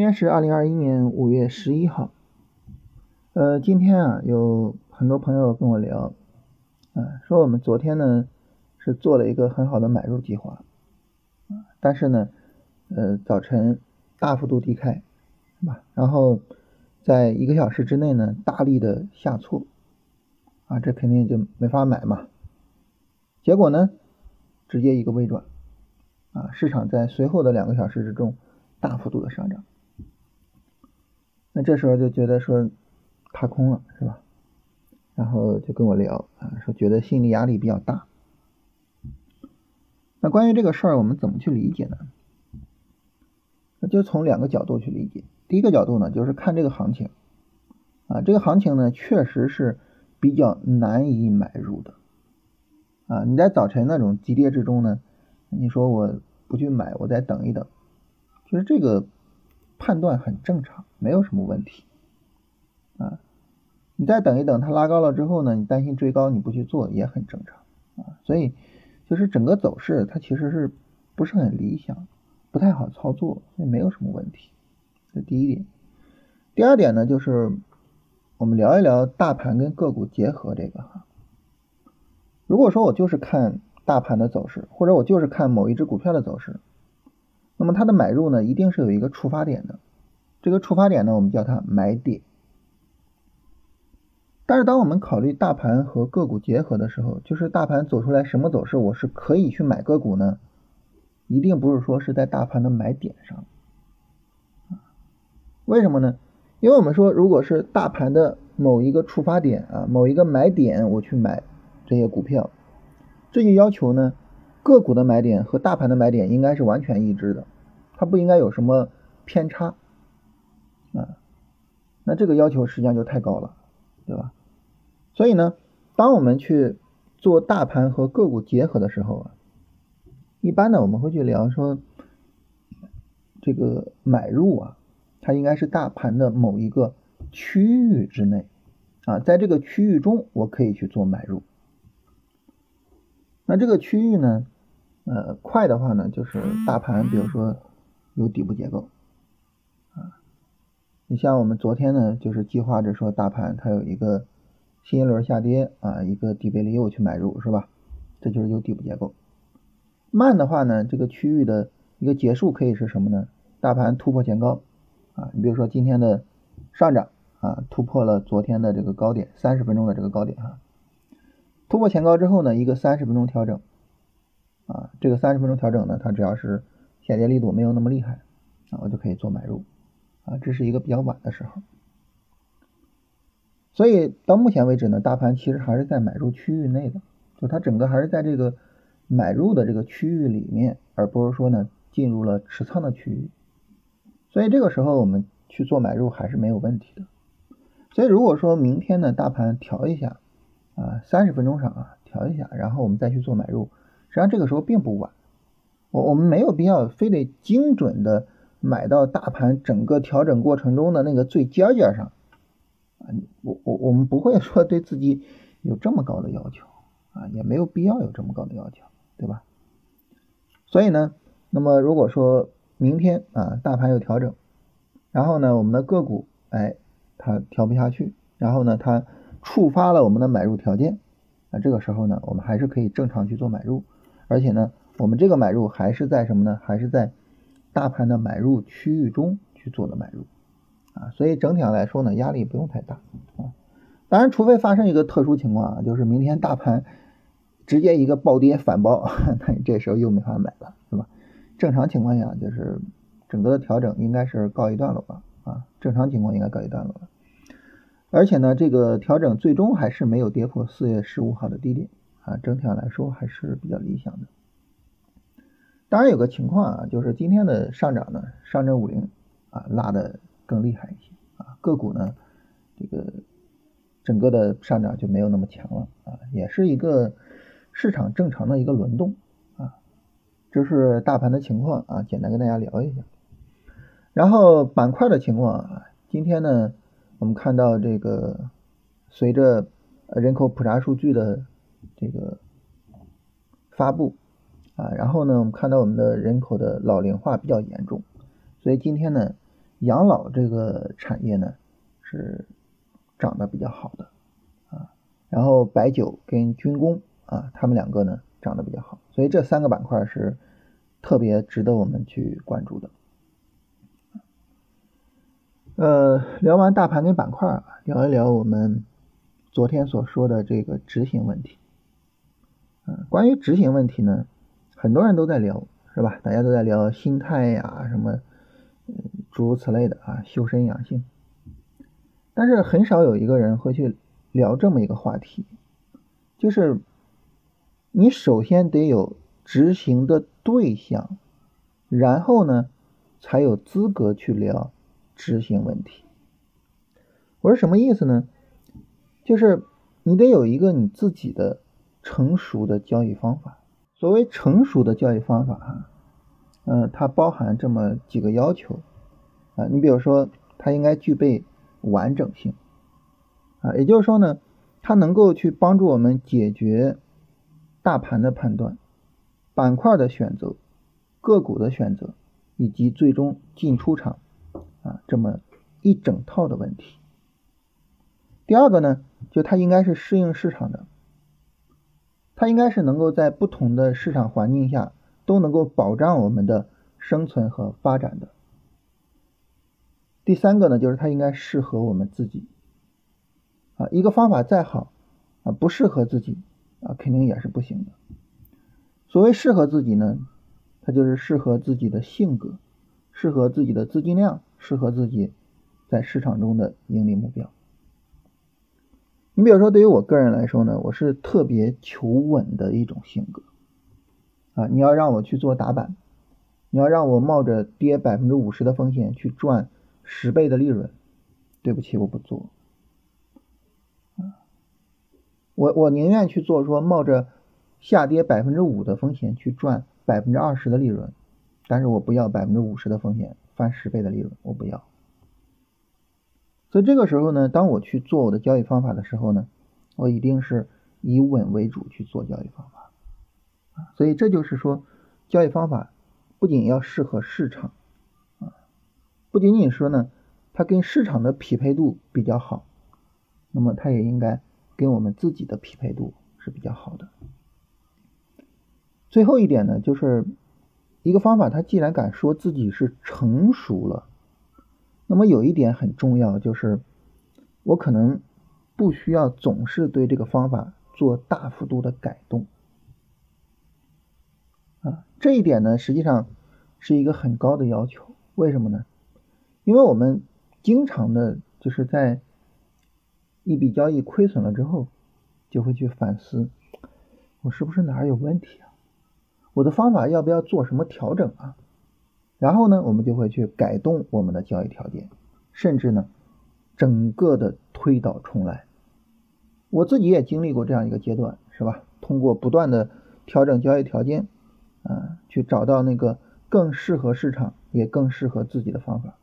今天是二零二一年五月十一号，呃，今天啊，有很多朋友跟我聊，啊，说我们昨天呢是做了一个很好的买入计划，啊，但是呢，呃，早晨大幅度低开，是吧？然后在一个小时之内呢，大力的下挫，啊，这肯定就没法买嘛。结果呢，直接一个微转，啊，市场在随后的两个小时之中大幅度的上涨。这时候就觉得说踏空了是吧？然后就跟我聊啊，说觉得心理压力比较大。那关于这个事儿，我们怎么去理解呢？那就从两个角度去理解。第一个角度呢，就是看这个行情啊，这个行情呢确实是比较难以买入的啊。你在早晨那种急跌之中呢，你说我不去买，我再等一等，其实这个。判断很正常，没有什么问题啊。你再等一等，它拉高了之后呢，你担心追高，你不去做也很正常啊。所以就是整个走势它其实是不是很理想，不太好操作，所以没有什么问题。这第一点。第二点呢，就是我们聊一聊大盘跟个股结合这个哈。如果说我就是看大盘的走势，或者我就是看某一只股票的走势。那么它的买入呢，一定是有一个触发点的，这个触发点呢，我们叫它买点。但是当我们考虑大盘和个股结合的时候，就是大盘走出来什么走势，我是可以去买个股呢？一定不是说是在大盘的买点上。为什么呢？因为我们说，如果是大盘的某一个触发点啊，某一个买点，我去买这些股票，这就要求呢。个股的买点和大盘的买点应该是完全一致的，它不应该有什么偏差啊。那这个要求实际上就太高了，对吧？所以呢，当我们去做大盘和个股结合的时候啊，一般呢我们会去聊说，这个买入啊，它应该是大盘的某一个区域之内啊，在这个区域中我可以去做买入。那这个区域呢，呃，快的话呢，就是大盘，比如说有底部结构啊。你像我们昨天呢，就是计划着说大盘它有一个新一轮下跌啊，一个底背离我去买入是吧？这就是有底部结构。慢的话呢，这个区域的一个结束可以是什么呢？大盘突破前高啊，你比如说今天的上涨啊，突破了昨天的这个高点，三十分钟的这个高点哈。突破前高之后呢，一个三十分钟调整，啊，这个三十分钟调整呢，它只要是下跌力度没有那么厉害，啊，我就可以做买入，啊，这是一个比较晚的时候，所以到目前为止呢，大盘其实还是在买入区域内的，就它整个还是在这个买入的这个区域里面，而不是说呢进入了持仓的区域，所以这个时候我们去做买入还是没有问题的，所以如果说明天呢大盘调一下。啊，三十分钟上啊，调一下，然后我们再去做买入。实际上这个时候并不晚，我我们没有必要非得精准的买到大盘整个调整过程中的那个最尖尖上啊。我我我们不会说对自己有这么高的要求啊，也没有必要有这么高的要求，对吧？所以呢，那么如果说明天啊大盘有调整，然后呢我们的个股哎它调不下去，然后呢它。触发了我们的买入条件，啊这个时候呢，我们还是可以正常去做买入，而且呢，我们这个买入还是在什么呢？还是在大盘的买入区域中去做的买入啊，所以整体上来说呢，压力不用太大啊。当然，除非发生一个特殊情况啊，就是明天大盘直接一个暴跌反包，那你这时候又没法买了，是吧？正常情况下，就是整个的调整应该是告一段落吧啊，正常情况应该告一段落了。而且呢，这个调整最终还是没有跌破四月十五号的低点啊，整体上来说还是比较理想的。当然有个情况啊，就是今天的上涨呢，上证五零啊拉的更厉害一些啊，个股呢这个整个的上涨就没有那么强了啊，也是一个市场正常的一个轮动啊，这是大盘的情况啊，简单跟大家聊一下。然后板块的情况啊，今天呢。我们看到这个，随着人口普查数据的这个发布啊，然后呢，我们看到我们的人口的老龄化比较严重，所以今天呢，养老这个产业呢是涨得比较好的啊，然后白酒跟军工啊，他们两个呢涨得比较好，所以这三个板块是特别值得我们去关注的。呃，聊完大盘跟板块啊，聊一聊我们昨天所说的这个执行问题。嗯，关于执行问题呢，很多人都在聊，是吧？大家都在聊心态呀，什么，诸如此类的啊，修身养性。但是很少有一个人会去聊这么一个话题，就是你首先得有执行的对象，然后呢，才有资格去聊。执行问题，我说什么意思呢？就是你得有一个你自己的成熟的交易方法。所谓成熟的交易方法，哈，嗯，它包含这么几个要求啊。你比如说，它应该具备完整性啊，也就是说呢，它能够去帮助我们解决大盘的判断、板块的选择、个股的选择，以及最终进出场。啊，这么一整套的问题。第二个呢，就它应该是适应市场的，它应该是能够在不同的市场环境下都能够保障我们的生存和发展的。第三个呢，就是它应该适合我们自己。啊，一个方法再好，啊，不适合自己，啊，肯定也是不行的。所谓适合自己呢，它就是适合自己的性格，适合自己的资金量。适合自己在市场中的盈利目标。你比如说，对于我个人来说呢，我是特别求稳的一种性格啊。你要让我去做打板，你要让我冒着跌百分之五十的风险去赚十倍的利润，对不起，我不做。啊我我宁愿去做说冒着下跌百分之五的风险去赚百分之二十的利润，但是我不要百分之五十的风险。翻十倍的利润，我不要。所以这个时候呢，当我去做我的交易方法的时候呢，我一定是以稳为主去做交易方法。啊，所以这就是说，交易方法不仅要适合市场，啊，不仅仅说呢，它跟市场的匹配度比较好，那么它也应该跟我们自己的匹配度是比较好的。最后一点呢，就是。一个方法，它既然敢说自己是成熟了，那么有一点很重要，就是我可能不需要总是对这个方法做大幅度的改动啊。这一点呢，实际上是一个很高的要求。为什么呢？因为我们经常的就是在一笔交易亏损了之后，就会去反思，我是不是哪儿有问题啊？我的方法要不要做什么调整啊？然后呢，我们就会去改动我们的交易条件，甚至呢，整个的推倒重来。我自己也经历过这样一个阶段，是吧？通过不断的调整交易条件，啊，去找到那个更适合市场也更适合自己的方法。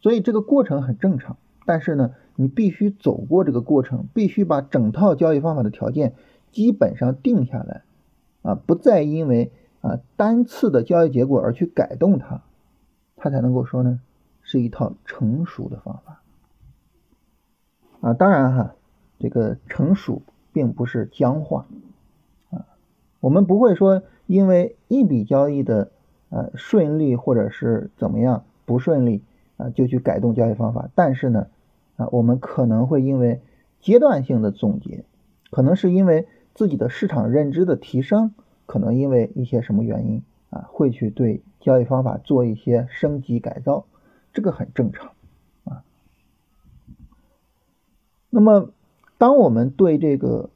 所以这个过程很正常，但是呢，你必须走过这个过程，必须把整套交易方法的条件基本上定下来。啊，不再因为啊单次的交易结果而去改动它，它才能够说呢是一套成熟的方法。啊，当然哈，这个成熟并不是僵化啊，我们不会说因为一笔交易的呃顺利或者是怎么样不顺利啊就去改动交易方法，但是呢啊我们可能会因为阶段性的总结，可能是因为。自己的市场认知的提升，可能因为一些什么原因啊，会去对交易方法做一些升级改造，这个很正常啊。那么，当我们对这个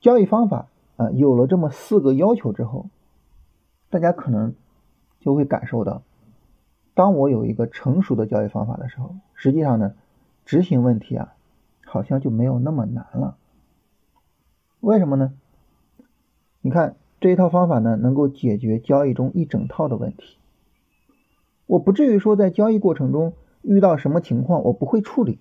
交易方法啊有了这么四个要求之后，大家可能就会感受到，当我有一个成熟的交易方法的时候，实际上呢，执行问题啊，好像就没有那么难了。为什么呢？你看这一套方法呢，能够解决交易中一整套的问题。我不至于说在交易过程中遇到什么情况我不会处理。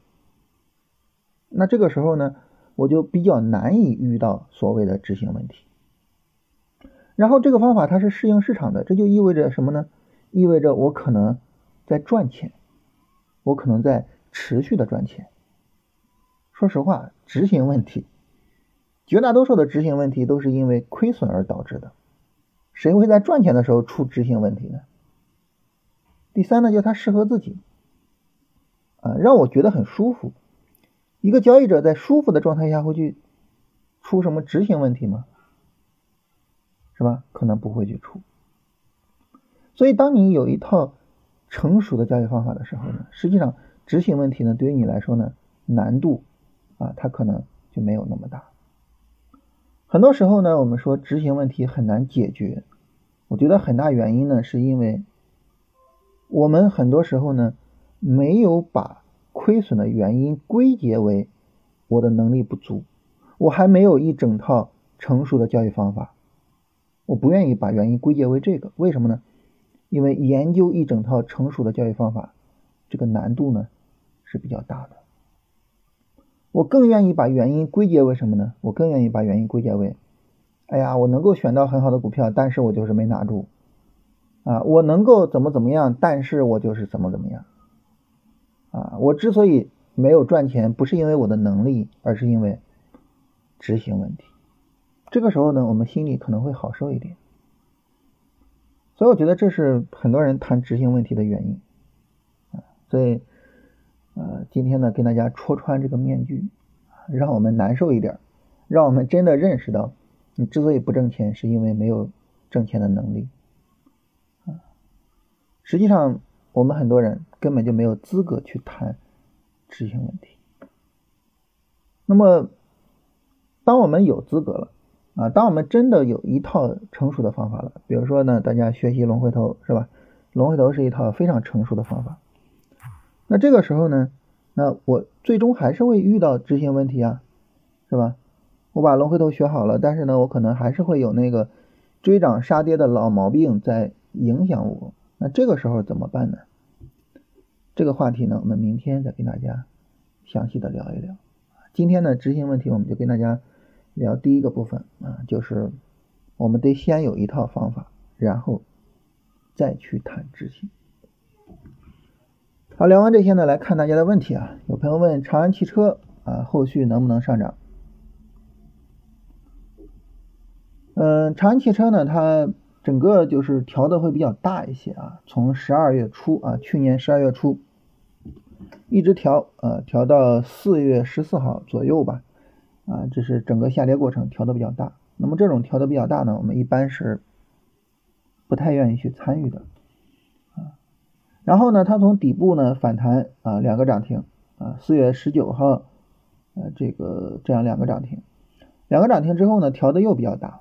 那这个时候呢，我就比较难以遇到所谓的执行问题。然后这个方法它是适应市场的，这就意味着什么呢？意味着我可能在赚钱，我可能在持续的赚钱。说实话，执行问题，绝大多数的执行问题都是因为亏损而导致的。谁会在赚钱的时候出执行问题呢？第三呢，就是它适合自己，啊，让我觉得很舒服。一个交易者在舒服的状态下会去出什么执行问题吗？是吧？可能不会去出。所以，当你有一套成熟的交易方法的时候呢，实际上执行问题呢，对于你来说呢，难度啊，它可能就没有那么大。很多时候呢，我们说执行问题很难解决，我觉得很大原因呢，是因为我们很多时候呢，没有把亏损的原因归结为我的能力不足，我还没有一整套成熟的教育方法，我不愿意把原因归结为这个，为什么呢？因为研究一整套成熟的教育方法，这个难度呢是比较大的。我更愿意把原因归结为什么呢？我更愿意把原因归结为，哎呀，我能够选到很好的股票，但是我就是没拿住，啊，我能够怎么怎么样，但是我就是怎么怎么样，啊，我之所以没有赚钱，不是因为我的能力，而是因为执行问题。这个时候呢，我们心里可能会好受一点。所以我觉得这是很多人谈执行问题的原因，啊，所以。呃，今天呢，跟大家戳穿这个面具，让我们难受一点，让我们真的认识到，你之所以不挣钱，是因为没有挣钱的能力。啊，实际上我们很多人根本就没有资格去谈执行问题。那么，当我们有资格了，啊，当我们真的有一套成熟的方法了，比如说呢，大家学习龙回头是吧？龙回头是一套非常成熟的方法。那这个时候呢，那我最终还是会遇到执行问题啊，是吧？我把龙回头学好了，但是呢，我可能还是会有那个追涨杀跌的老毛病在影响我。那这个时候怎么办呢？这个话题呢，我们明天再跟大家详细的聊一聊。今天呢，执行问题我们就跟大家聊第一个部分啊，就是我们得先有一套方法，然后再去谈执行。好，聊完这些呢，来看大家的问题啊。有朋友问长安汽车啊，后续能不能上涨？嗯，长安汽车呢，它整个就是调的会比较大一些啊。从十二月初啊，去年十二月初一直调啊，调到四月十四号左右吧。啊，这是整个下跌过程调的比较大。那么这种调的比较大呢，我们一般是不太愿意去参与的。然后呢，它从底部呢反弹啊，两个涨停啊，四月十九号，呃，这个这样两个涨停，两个涨停之后呢，调的又比较大，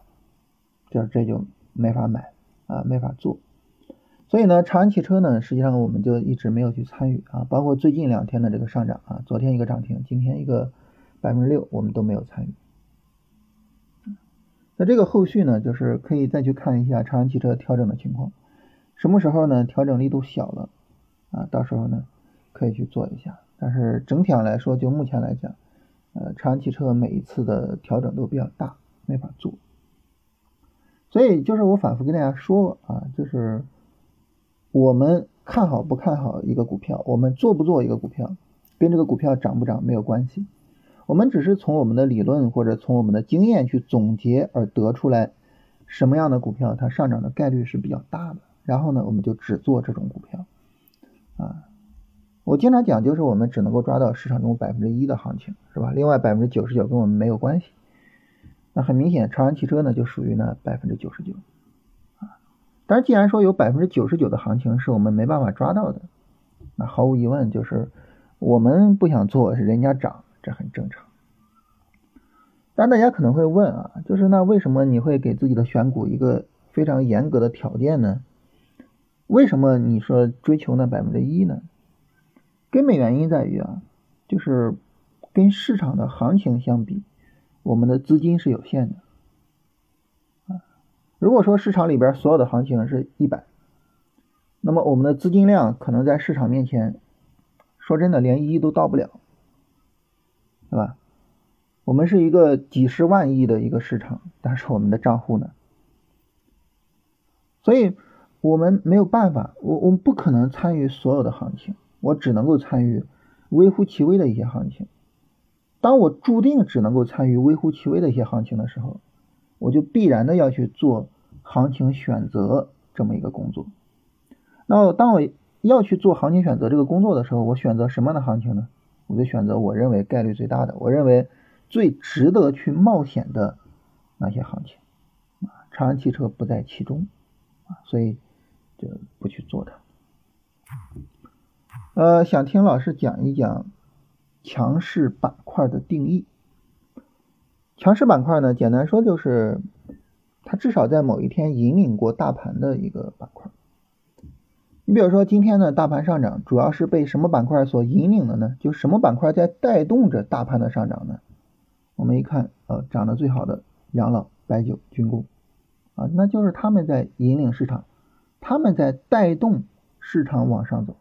这这就没法买啊，没法做。所以呢，长安汽车呢，实际上我们就一直没有去参与啊，包括最近两天的这个上涨啊，昨天一个涨停，今天一个百分之六，我们都没有参与。那这个后续呢，就是可以再去看一下长安汽车调整的情况，什么时候呢？调整力度小了。啊，到时候呢可以去做一下，但是整体上来说，就目前来讲，呃，长安汽车每一次的调整都比较大，没法做。所以就是我反复跟大家说啊，就是我们看好不看好一个股票，我们做不做一个股票，跟这个股票涨不涨没有关系。我们只是从我们的理论或者从我们的经验去总结而得出来什么样的股票它上涨的概率是比较大的，然后呢，我们就只做这种股票。啊，我经常讲，就是我们只能够抓到市场中百分之一的行情，是吧？另外百分之九十九跟我们没有关系。那很明显，长安汽车呢就属于呢百分之九十九啊。但是既然说有百分之九十九的行情是我们没办法抓到的，那毫无疑问就是我们不想做，是人家涨，这很正常。但大家可能会问啊，就是那为什么你会给自己的选股一个非常严格的条件呢？为什么你说追求那百分之一呢？根本原因在于啊，就是跟市场的行情相比，我们的资金是有限的啊。如果说市场里边所有的行情是一百，那么我们的资金量可能在市场面前，说真的连一都到不了，对吧？我们是一个几十万亿的一个市场，但是我们的账户呢？所以。我们没有办法，我我们不可能参与所有的行情，我只能够参与微乎其微的一些行情。当我注定只能够参与微乎其微的一些行情的时候，我就必然的要去做行情选择这么一个工作。那当我要去做行情选择这个工作的时候，我选择什么样的行情呢？我就选择我认为概率最大的，我认为最值得去冒险的那些行情。长安汽车不在其中，所以就不去做它。呃，想听老师讲一讲强势板块的定义。强势板块呢，简单说就是它至少在某一天引领过大盘的一个板块。你比如说今天呢，大盘上涨主要是被什么板块所引领的呢？就什么板块在带动着大盘的上涨呢？我们一看，呃，涨得最好的养老、白酒、军工，啊，那就是他们在引领市场，他们在带动市场往上走。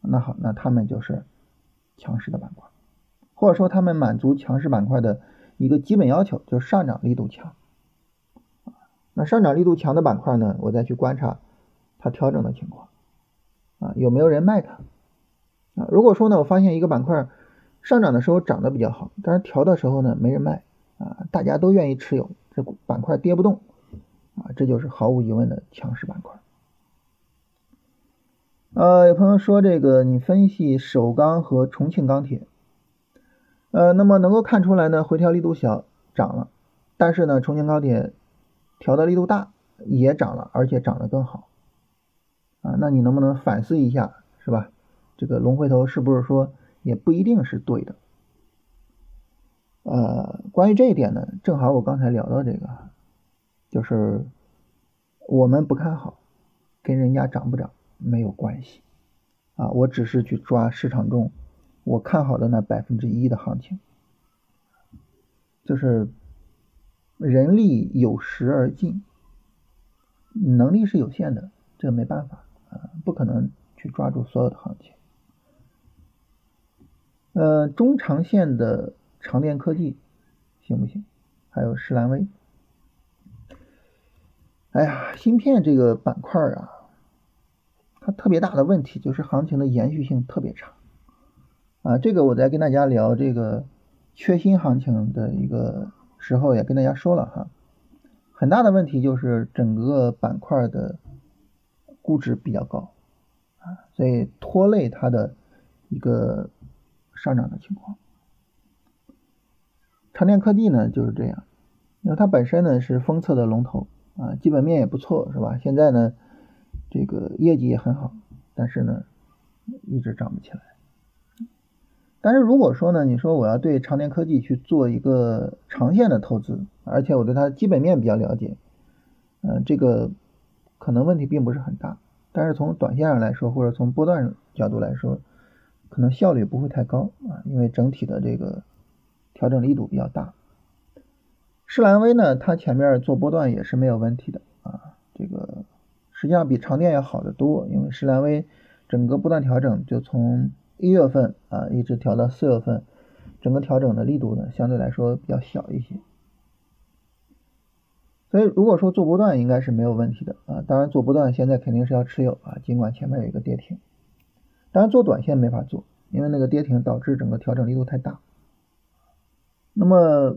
那好，那他们就是强势的板块，或者说他们满足强势板块的一个基本要求，就是上涨力度强。那上涨力度强的板块呢，我再去观察。它调整的情况啊，有没有人卖它啊？如果说呢，我发现一个板块上涨的时候涨得比较好，但是调的时候呢没人卖啊，大家都愿意持有，这板块跌不动啊，这就是毫无疑问的强势板块。呃，有朋友说这个你分析首钢和重庆钢铁，呃，那么能够看出来呢，回调力度小涨了，但是呢，重庆钢铁调的力度大也涨了，而且涨得更好。啊，那你能不能反思一下，是吧？这个龙回头是不是说也不一定是对的？呃，关于这一点呢，正好我刚才聊到这个，就是我们不看好，跟人家涨不涨没有关系啊，我只是去抓市场中我看好的那百分之一的行情，就是人力有时而尽，能力是有限的，这个没办法。啊，不可能去抓住所有的行情。呃，中长线的长电科技行不行？还有施兰威。哎呀，芯片这个板块啊，它特别大的问题就是行情的延续性特别差。啊，这个我在跟大家聊这个缺芯行情的一个时候也跟大家说了哈，很大的问题就是整个板块的。估值比较高啊，所以拖累它的一个上涨的情况。长电科技呢就是这样，因为它本身呢是封测的龙头啊，基本面也不错，是吧？现在呢这个业绩也很好，但是呢一直涨不起来。但是如果说呢，你说我要对长电科技去做一个长线的投资，而且我对它基本面比较了解，嗯，这个。可能问题并不是很大，但是从短线上来说，或者从波段角度来说，可能效率不会太高啊，因为整体的这个调整力度比较大。施兰威呢，它前面做波段也是没有问题的啊，这个实际上比长电要好得多，因为施兰威整个波段调整就从一月份啊一直调到四月份，整个调整的力度呢相对来说比较小一些。所以如果说做波段应该是没有问题的啊，当然做波段现在肯定是要持有啊，尽管前面有一个跌停，当然做短线没法做，因为那个跌停导致整个调整力度太大。那么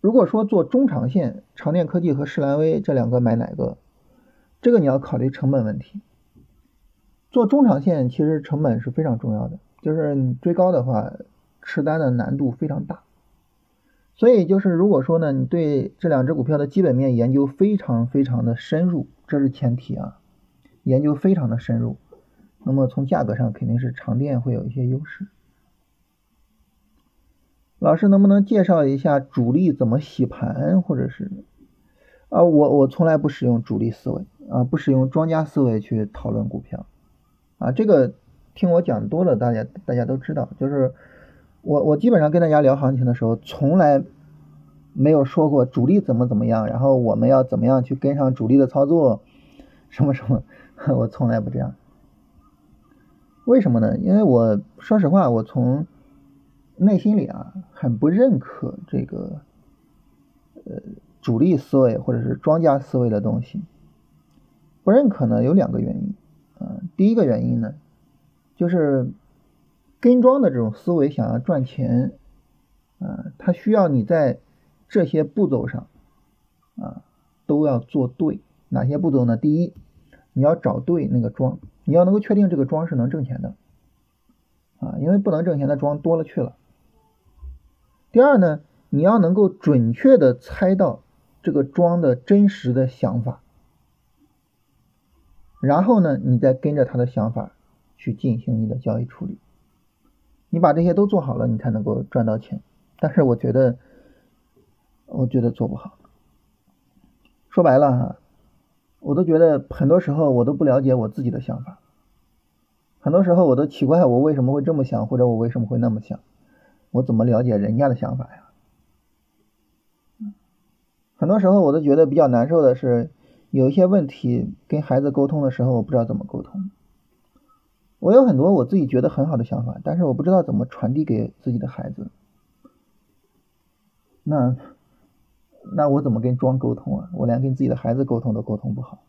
如果说做中长线，长电科技和世兰威这两个买哪个？这个你要考虑成本问题。做中长线其实成本是非常重要的，就是你追高的话，持单的难度非常大。所以就是，如果说呢，你对这两只股票的基本面研究非常非常的深入，这是前提啊，研究非常的深入，那么从价格上肯定是长电会有一些优势。老师能不能介绍一下主力怎么洗盘，或者是啊，我我从来不使用主力思维啊，不使用庄家思维去讨论股票啊，这个听我讲多了，大家大家都知道，就是。我我基本上跟大家聊行情的时候，从来没有说过主力怎么怎么样，然后我们要怎么样去跟上主力的操作，什么什么，我从来不这样。为什么呢？因为我说实话，我从内心里啊，很不认可这个呃主力思维或者是庄家思维的东西。不认可呢，有两个原因。啊，第一个原因呢，就是跟庄的这种思维想要赚钱，啊，它需要你在这些步骤上，啊，都要做对。哪些步骤呢？第一，你要找对那个庄，你要能够确定这个庄是能挣钱的，啊，因为不能挣钱的庄多了去了。第二呢，你要能够准确的猜到这个庄的真实的想法。然后呢，你再跟着他的想法去进行你的交易处理。你把这些都做好了，你才能够赚到钱。但是我觉得，我觉得做不好。说白了哈，我都觉得很多时候我都不了解我自己的想法。很多时候我都奇怪我为什么会这么想，或者我为什么会那么想。我怎么了解人家的想法呀？很多时候我都觉得比较难受的是。有一些问题跟孩子沟通的时候，我不知道怎么沟通。我有很多我自己觉得很好的想法，但是我不知道怎么传递给自己的孩子。那那我怎么跟庄沟通啊？我连跟自己的孩子沟通都沟通不好。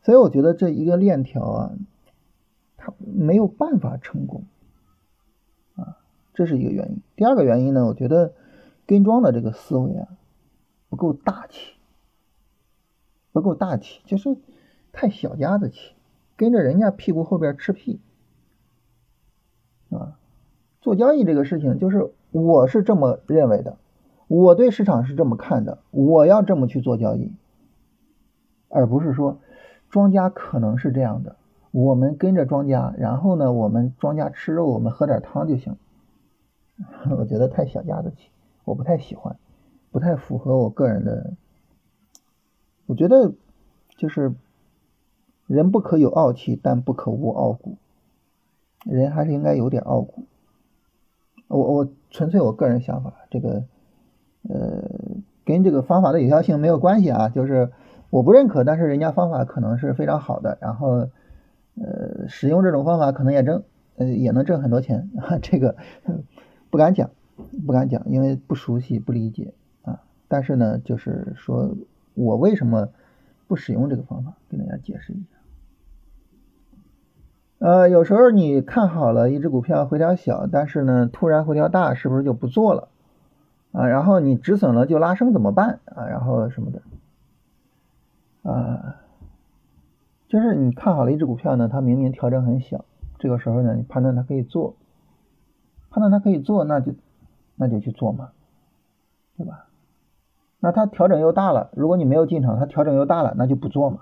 所以我觉得这一个链条啊，它没有办法成功，这是一个原因。第二个原因呢，我觉得跟庄的这个思维啊不够大气。不够大气，就是太小家子气，跟着人家屁股后边吃屁，啊，做交易这个事情，就是我是这么认为的，我对市场是这么看的，我要这么去做交易，而不是说庄家可能是这样的，我们跟着庄家，然后呢，我们庄家吃肉，我们喝点汤就行。我觉得太小家子气，我不太喜欢，不太符合我个人的。我觉得就是人不可有傲气，但不可无傲骨。人还是应该有点傲骨。我我纯粹我个人想法，这个呃跟这个方法的有效性没有关系啊。就是我不认可，但是人家方法可能是非常好的，然后呃使用这种方法可能也挣呃也能挣很多钱。这个不敢讲，不敢讲，因为不熟悉不理解啊。但是呢，就是说。我为什么不使用这个方法？给大家解释一下。呃，有时候你看好了一只股票回调小，但是呢突然回调大，是不是就不做了啊？然后你止损了就拉升怎么办啊？然后什么的啊？就是你看好了一只股票呢，它明明调整很小，这个时候呢你判断它可以做，判断它可以做，那就那就去做嘛，对吧？那它调整又大了，如果你没有进场，它调整又大了，那就不做嘛。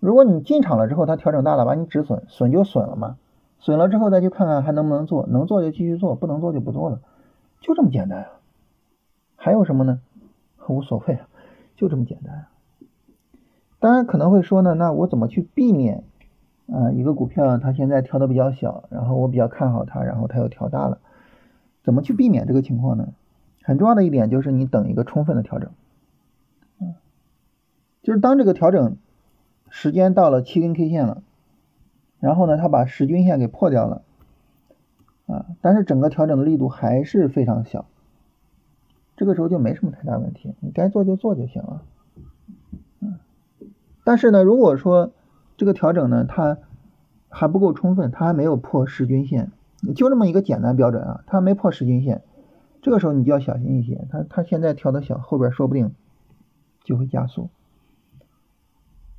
如果你进场了之后，它调整大了，把你止损，损就损了嘛。损了之后再去看看还能不能做，能做就继续做，不能做就不做了，就这么简单啊。还有什么呢？无所谓啊，就这么简单。当然可能会说呢，那我怎么去避免啊一个股票它现在调的比较小，然后我比较看好它，然后它又调大了，怎么去避免这个情况呢？很重要的一点就是你等一个充分的调整，嗯，就是当这个调整时间到了七根 K 线了，然后呢，它把十均线给破掉了，啊，但是整个调整的力度还是非常小，这个时候就没什么太大问题，你该做就做就行了，嗯，但是呢，如果说这个调整呢，它还不够充分，它还没有破十均线，就这么一个简单标准啊，它没破十均线。这个时候你就要小心一些，它它现在调的小，后边说不定就会加速。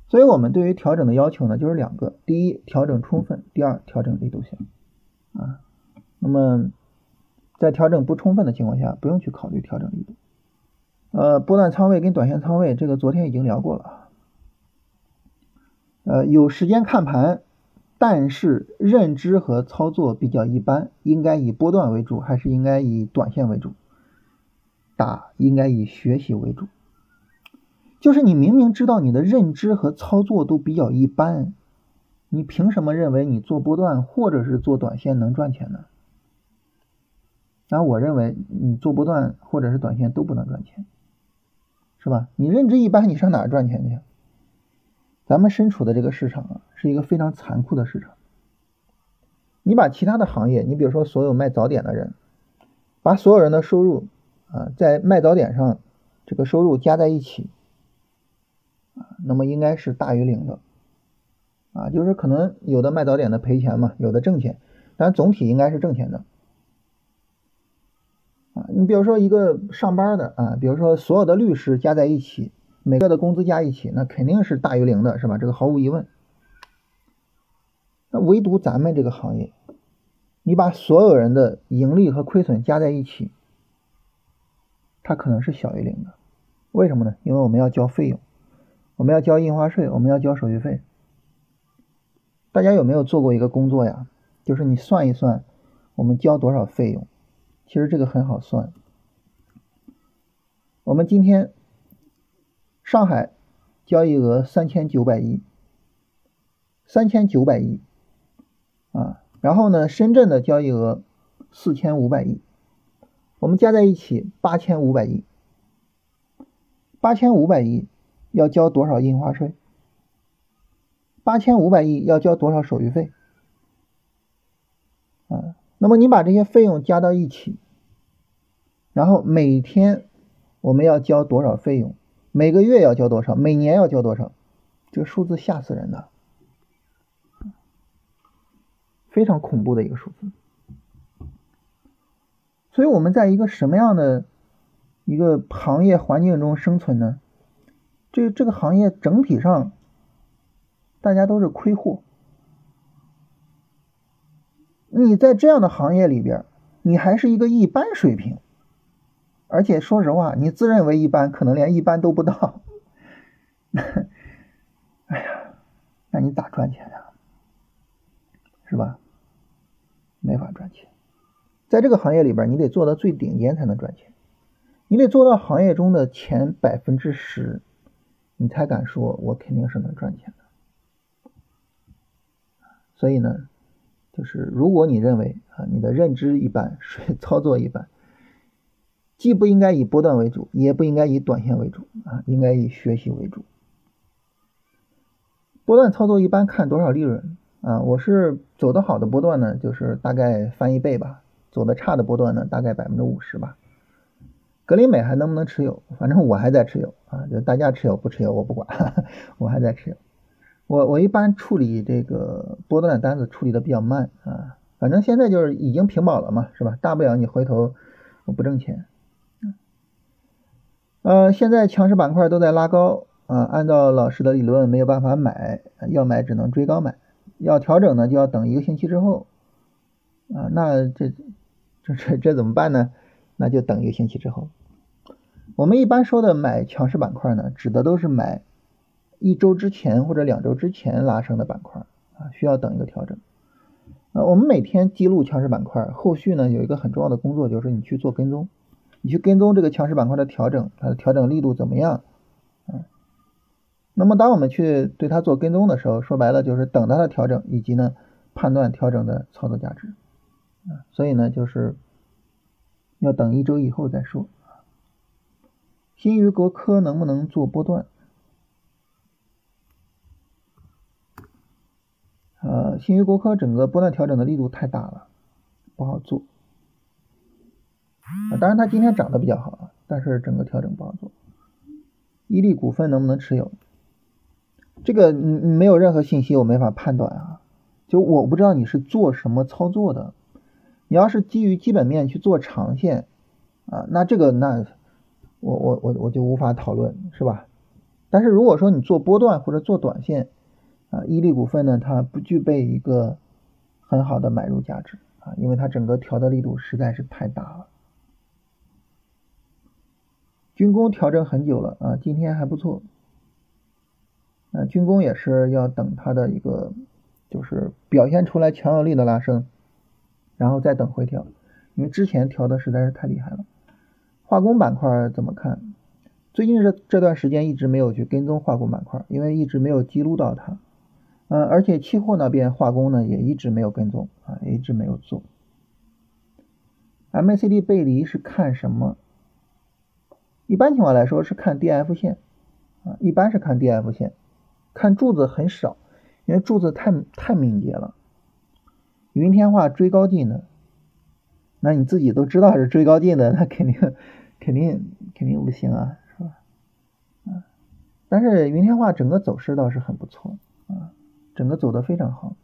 所以我们对于调整的要求呢，就是两个：第一，调整充分；第二，调整力度小。啊，那么在调整不充分的情况下，不用去考虑调整力度。呃，波段仓位跟短线仓位，这个昨天已经聊过了。呃，有时间看盘。但是认知和操作比较一般，应该以波段为主，还是应该以短线为主？答：应该以学习为主。就是你明明知道你的认知和操作都比较一般，你凭什么认为你做波段或者是做短线能赚钱呢？那我认为你做波段或者是短线都不能赚钱，是吧？你认知一般，你上哪赚钱去？咱们身处的这个市场啊，是一个非常残酷的市场。你把其他的行业，你比如说所有卖早点的人，把所有人的收入啊，在卖早点上这个收入加在一起，啊，那么应该是大于零的，啊，就是可能有的卖早点的赔钱嘛，有的挣钱，但总体应该是挣钱的，啊，你比如说一个上班的啊，比如说所有的律师加在一起，每个的工资加一起，那肯定是大于零的，是吧？这个毫无疑问。那唯独咱们这个行业，你把所有人的盈利和亏损加在一起，它可能是小于零的。为什么呢？因为我们要交费用。我们要交印花税，我们要交手续费。大家有没有做过一个工作呀？就是你算一算，我们交多少费用？其实这个很好算。我们今天上海交易额三千九百亿，三千九百亿啊。然后呢，深圳的交易额四千五百亿，我们加在一起八千五百亿，八千五百亿。要交多少印花税？八千五百亿要交多少手续费？啊，那么你把这些费用加到一起，然后每天我们要交多少费用？每个月要交多少？每年要交多少？这个数字吓死人的，非常恐怖的一个数字。所以我们在一个什么样的一个行业环境中生存呢？这这个行业整体上，大家都是亏货。你在这样的行业里边，你还是一个一般水平，而且说实话，你自认为一般，可能连一般都不到。哎呀，那你咋赚钱呀？是吧？没法赚钱。在这个行业里边，你得做到最顶尖才能赚钱，你得做到行业中的前百分之十。你才敢说，我肯定是能赚钱的。所以呢，就是如果你认为啊，你的认知一般，水操作一般，既不应该以波段为主，也不应该以短线为主啊，应该以学习为主。波段操作一般看多少利润啊？我是走的好的波段呢，就是大概翻一倍吧；走的差的波段呢，大概百分之五十吧。格林美还能不能持有？反正我还在持有啊，就大家持有不持有我不管，我还在持有。我我一般处理这个波段的单子处理的比较慢啊，反正现在就是已经平保了嘛，是吧？大不了你回头不挣钱。呃，现在强势板块都在拉高啊，按照老师的理论没有办法买，要买只能追高买，要调整呢就要等一个星期之后啊，那这这这这怎么办呢？那就等一个星期之后。我们一般说的买强势板块呢，指的都是买一周之前或者两周之前拉升的板块啊，需要等一个调整。呃，我们每天记录强势板块，后续呢有一个很重要的工作，就是你去做跟踪，你去跟踪这个强势板块的调整，它的调整力度怎么样？嗯，那么当我们去对它做跟踪的时候，说白了就是等它的调整，以及呢判断调整的操作价值啊，所以呢就是要等一周以后再说。新余国科能不能做波段？呃，新余国科整个波段调整的力度太大了，不好做。啊，当然它今天涨得比较好啊，但是整个调整不好做。伊利股份能不能持有？这个你你没有任何信息，我没法判断啊。就我不知道你是做什么操作的。你要是基于基本面去做长线啊，那这个那。我我我我就无法讨论，是吧？但是如果说你做波段或者做短线啊，伊利股份呢，它不具备一个很好的买入价值啊，因为它整个调的力度实在是太大了。军工调整很久了啊，今天还不错。啊，军工也是要等它的一个就是表现出来强有力的拉升，然后再等回调，因为之前调的实在是太厉害了。化工板块怎么看？最近这这段时间一直没有去跟踪化工板块，因为一直没有记录到它。嗯，而且期货那边化工呢也一直没有跟踪啊，一直没有做。MACD 背离是看什么？一般情况来说是看 DF 线啊，一般是看 DF 线，看柱子很少，因为柱子太太敏捷了。云天化追高技能。那你自己都知道是追高进的，那肯定肯定肯定不行啊，是吧？啊，但是云天化整个走势倒是很不错啊，整个走的非常好。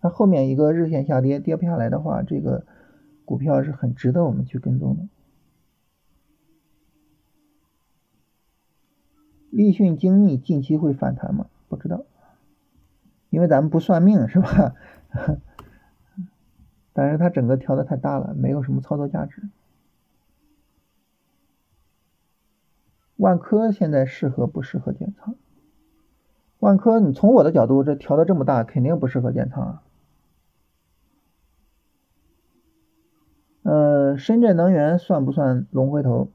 它后面一个日线下跌跌不下来的话，这个股票是很值得我们去跟踪的。立讯精密近期会反弹吗？不知道，因为咱们不算命是吧？但是它整个调的太大了，没有什么操作价值。万科现在适合不适合建仓？万科，你从我的角度，这调的这么大，肯定不适合建仓啊。呃，深圳能源算不算龙回头？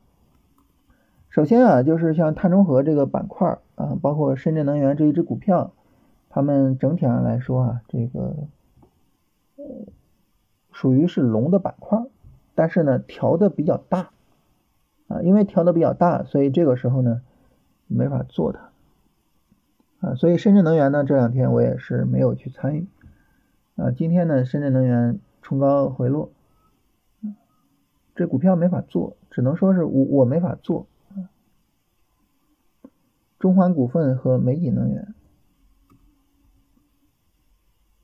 首先啊，就是像碳中和这个板块啊，包括深圳能源这一只股票，它们整体上来说啊，这个呃属于是龙的板块，但是呢调的比较大啊，因为调的比较大，所以这个时候呢没法做它啊，所以深圳能源呢这两天我也是没有去参与啊，今天呢深圳能源冲高回落，这股票没法做，只能说是我我没法做。中环股份和美锦能源，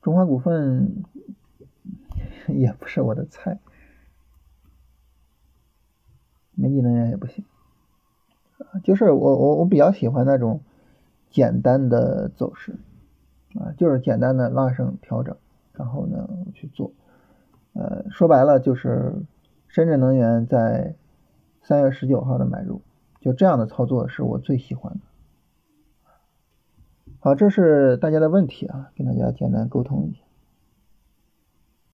中环股份也不是我的菜，美锦能源也不行，就是我我我比较喜欢那种简单的走势啊，就是简单的拉升调整，然后呢去做，呃，说白了就是深圳能源在三月十九号的买入，就这样的操作是我最喜欢的。好，这是大家的问题啊，跟大家简单沟通一下。